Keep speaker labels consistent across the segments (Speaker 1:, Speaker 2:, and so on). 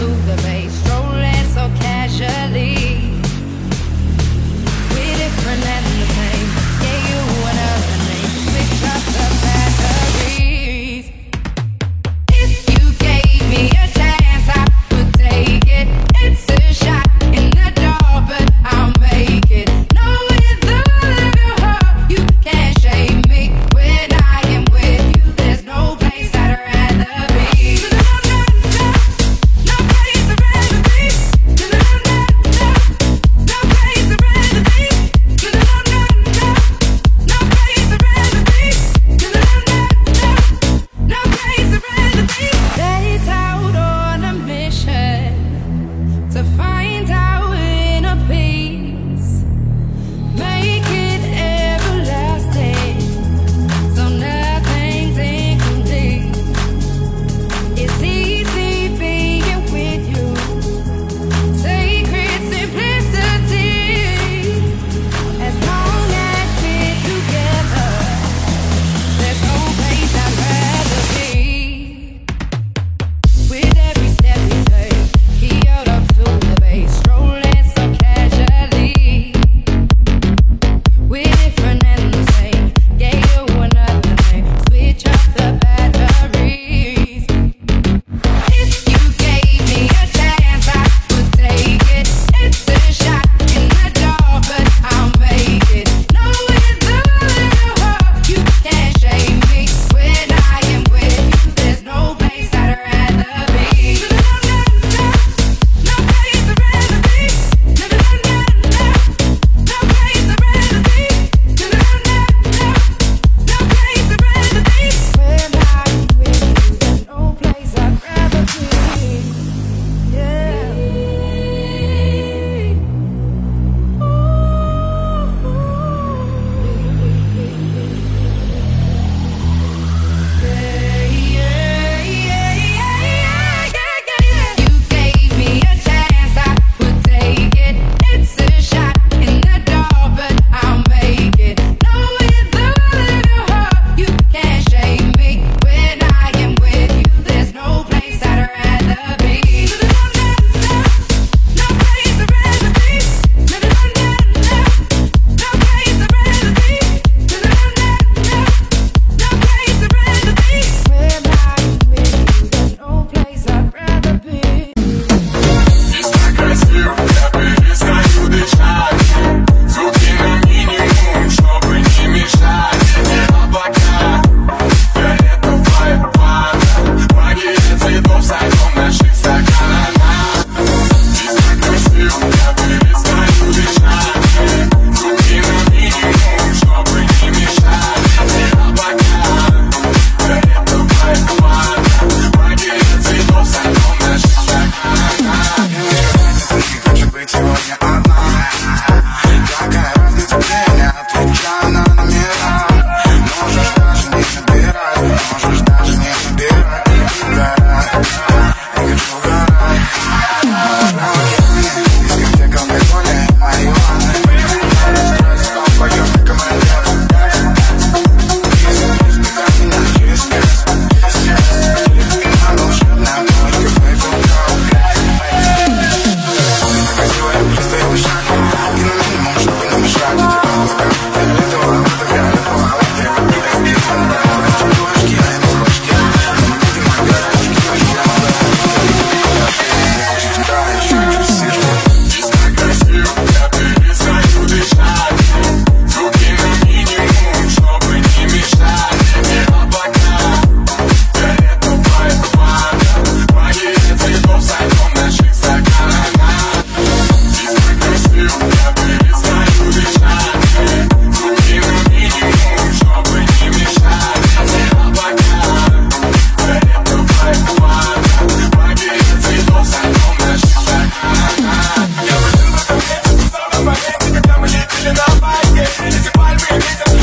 Speaker 1: to the Daytime.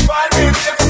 Speaker 1: Find me.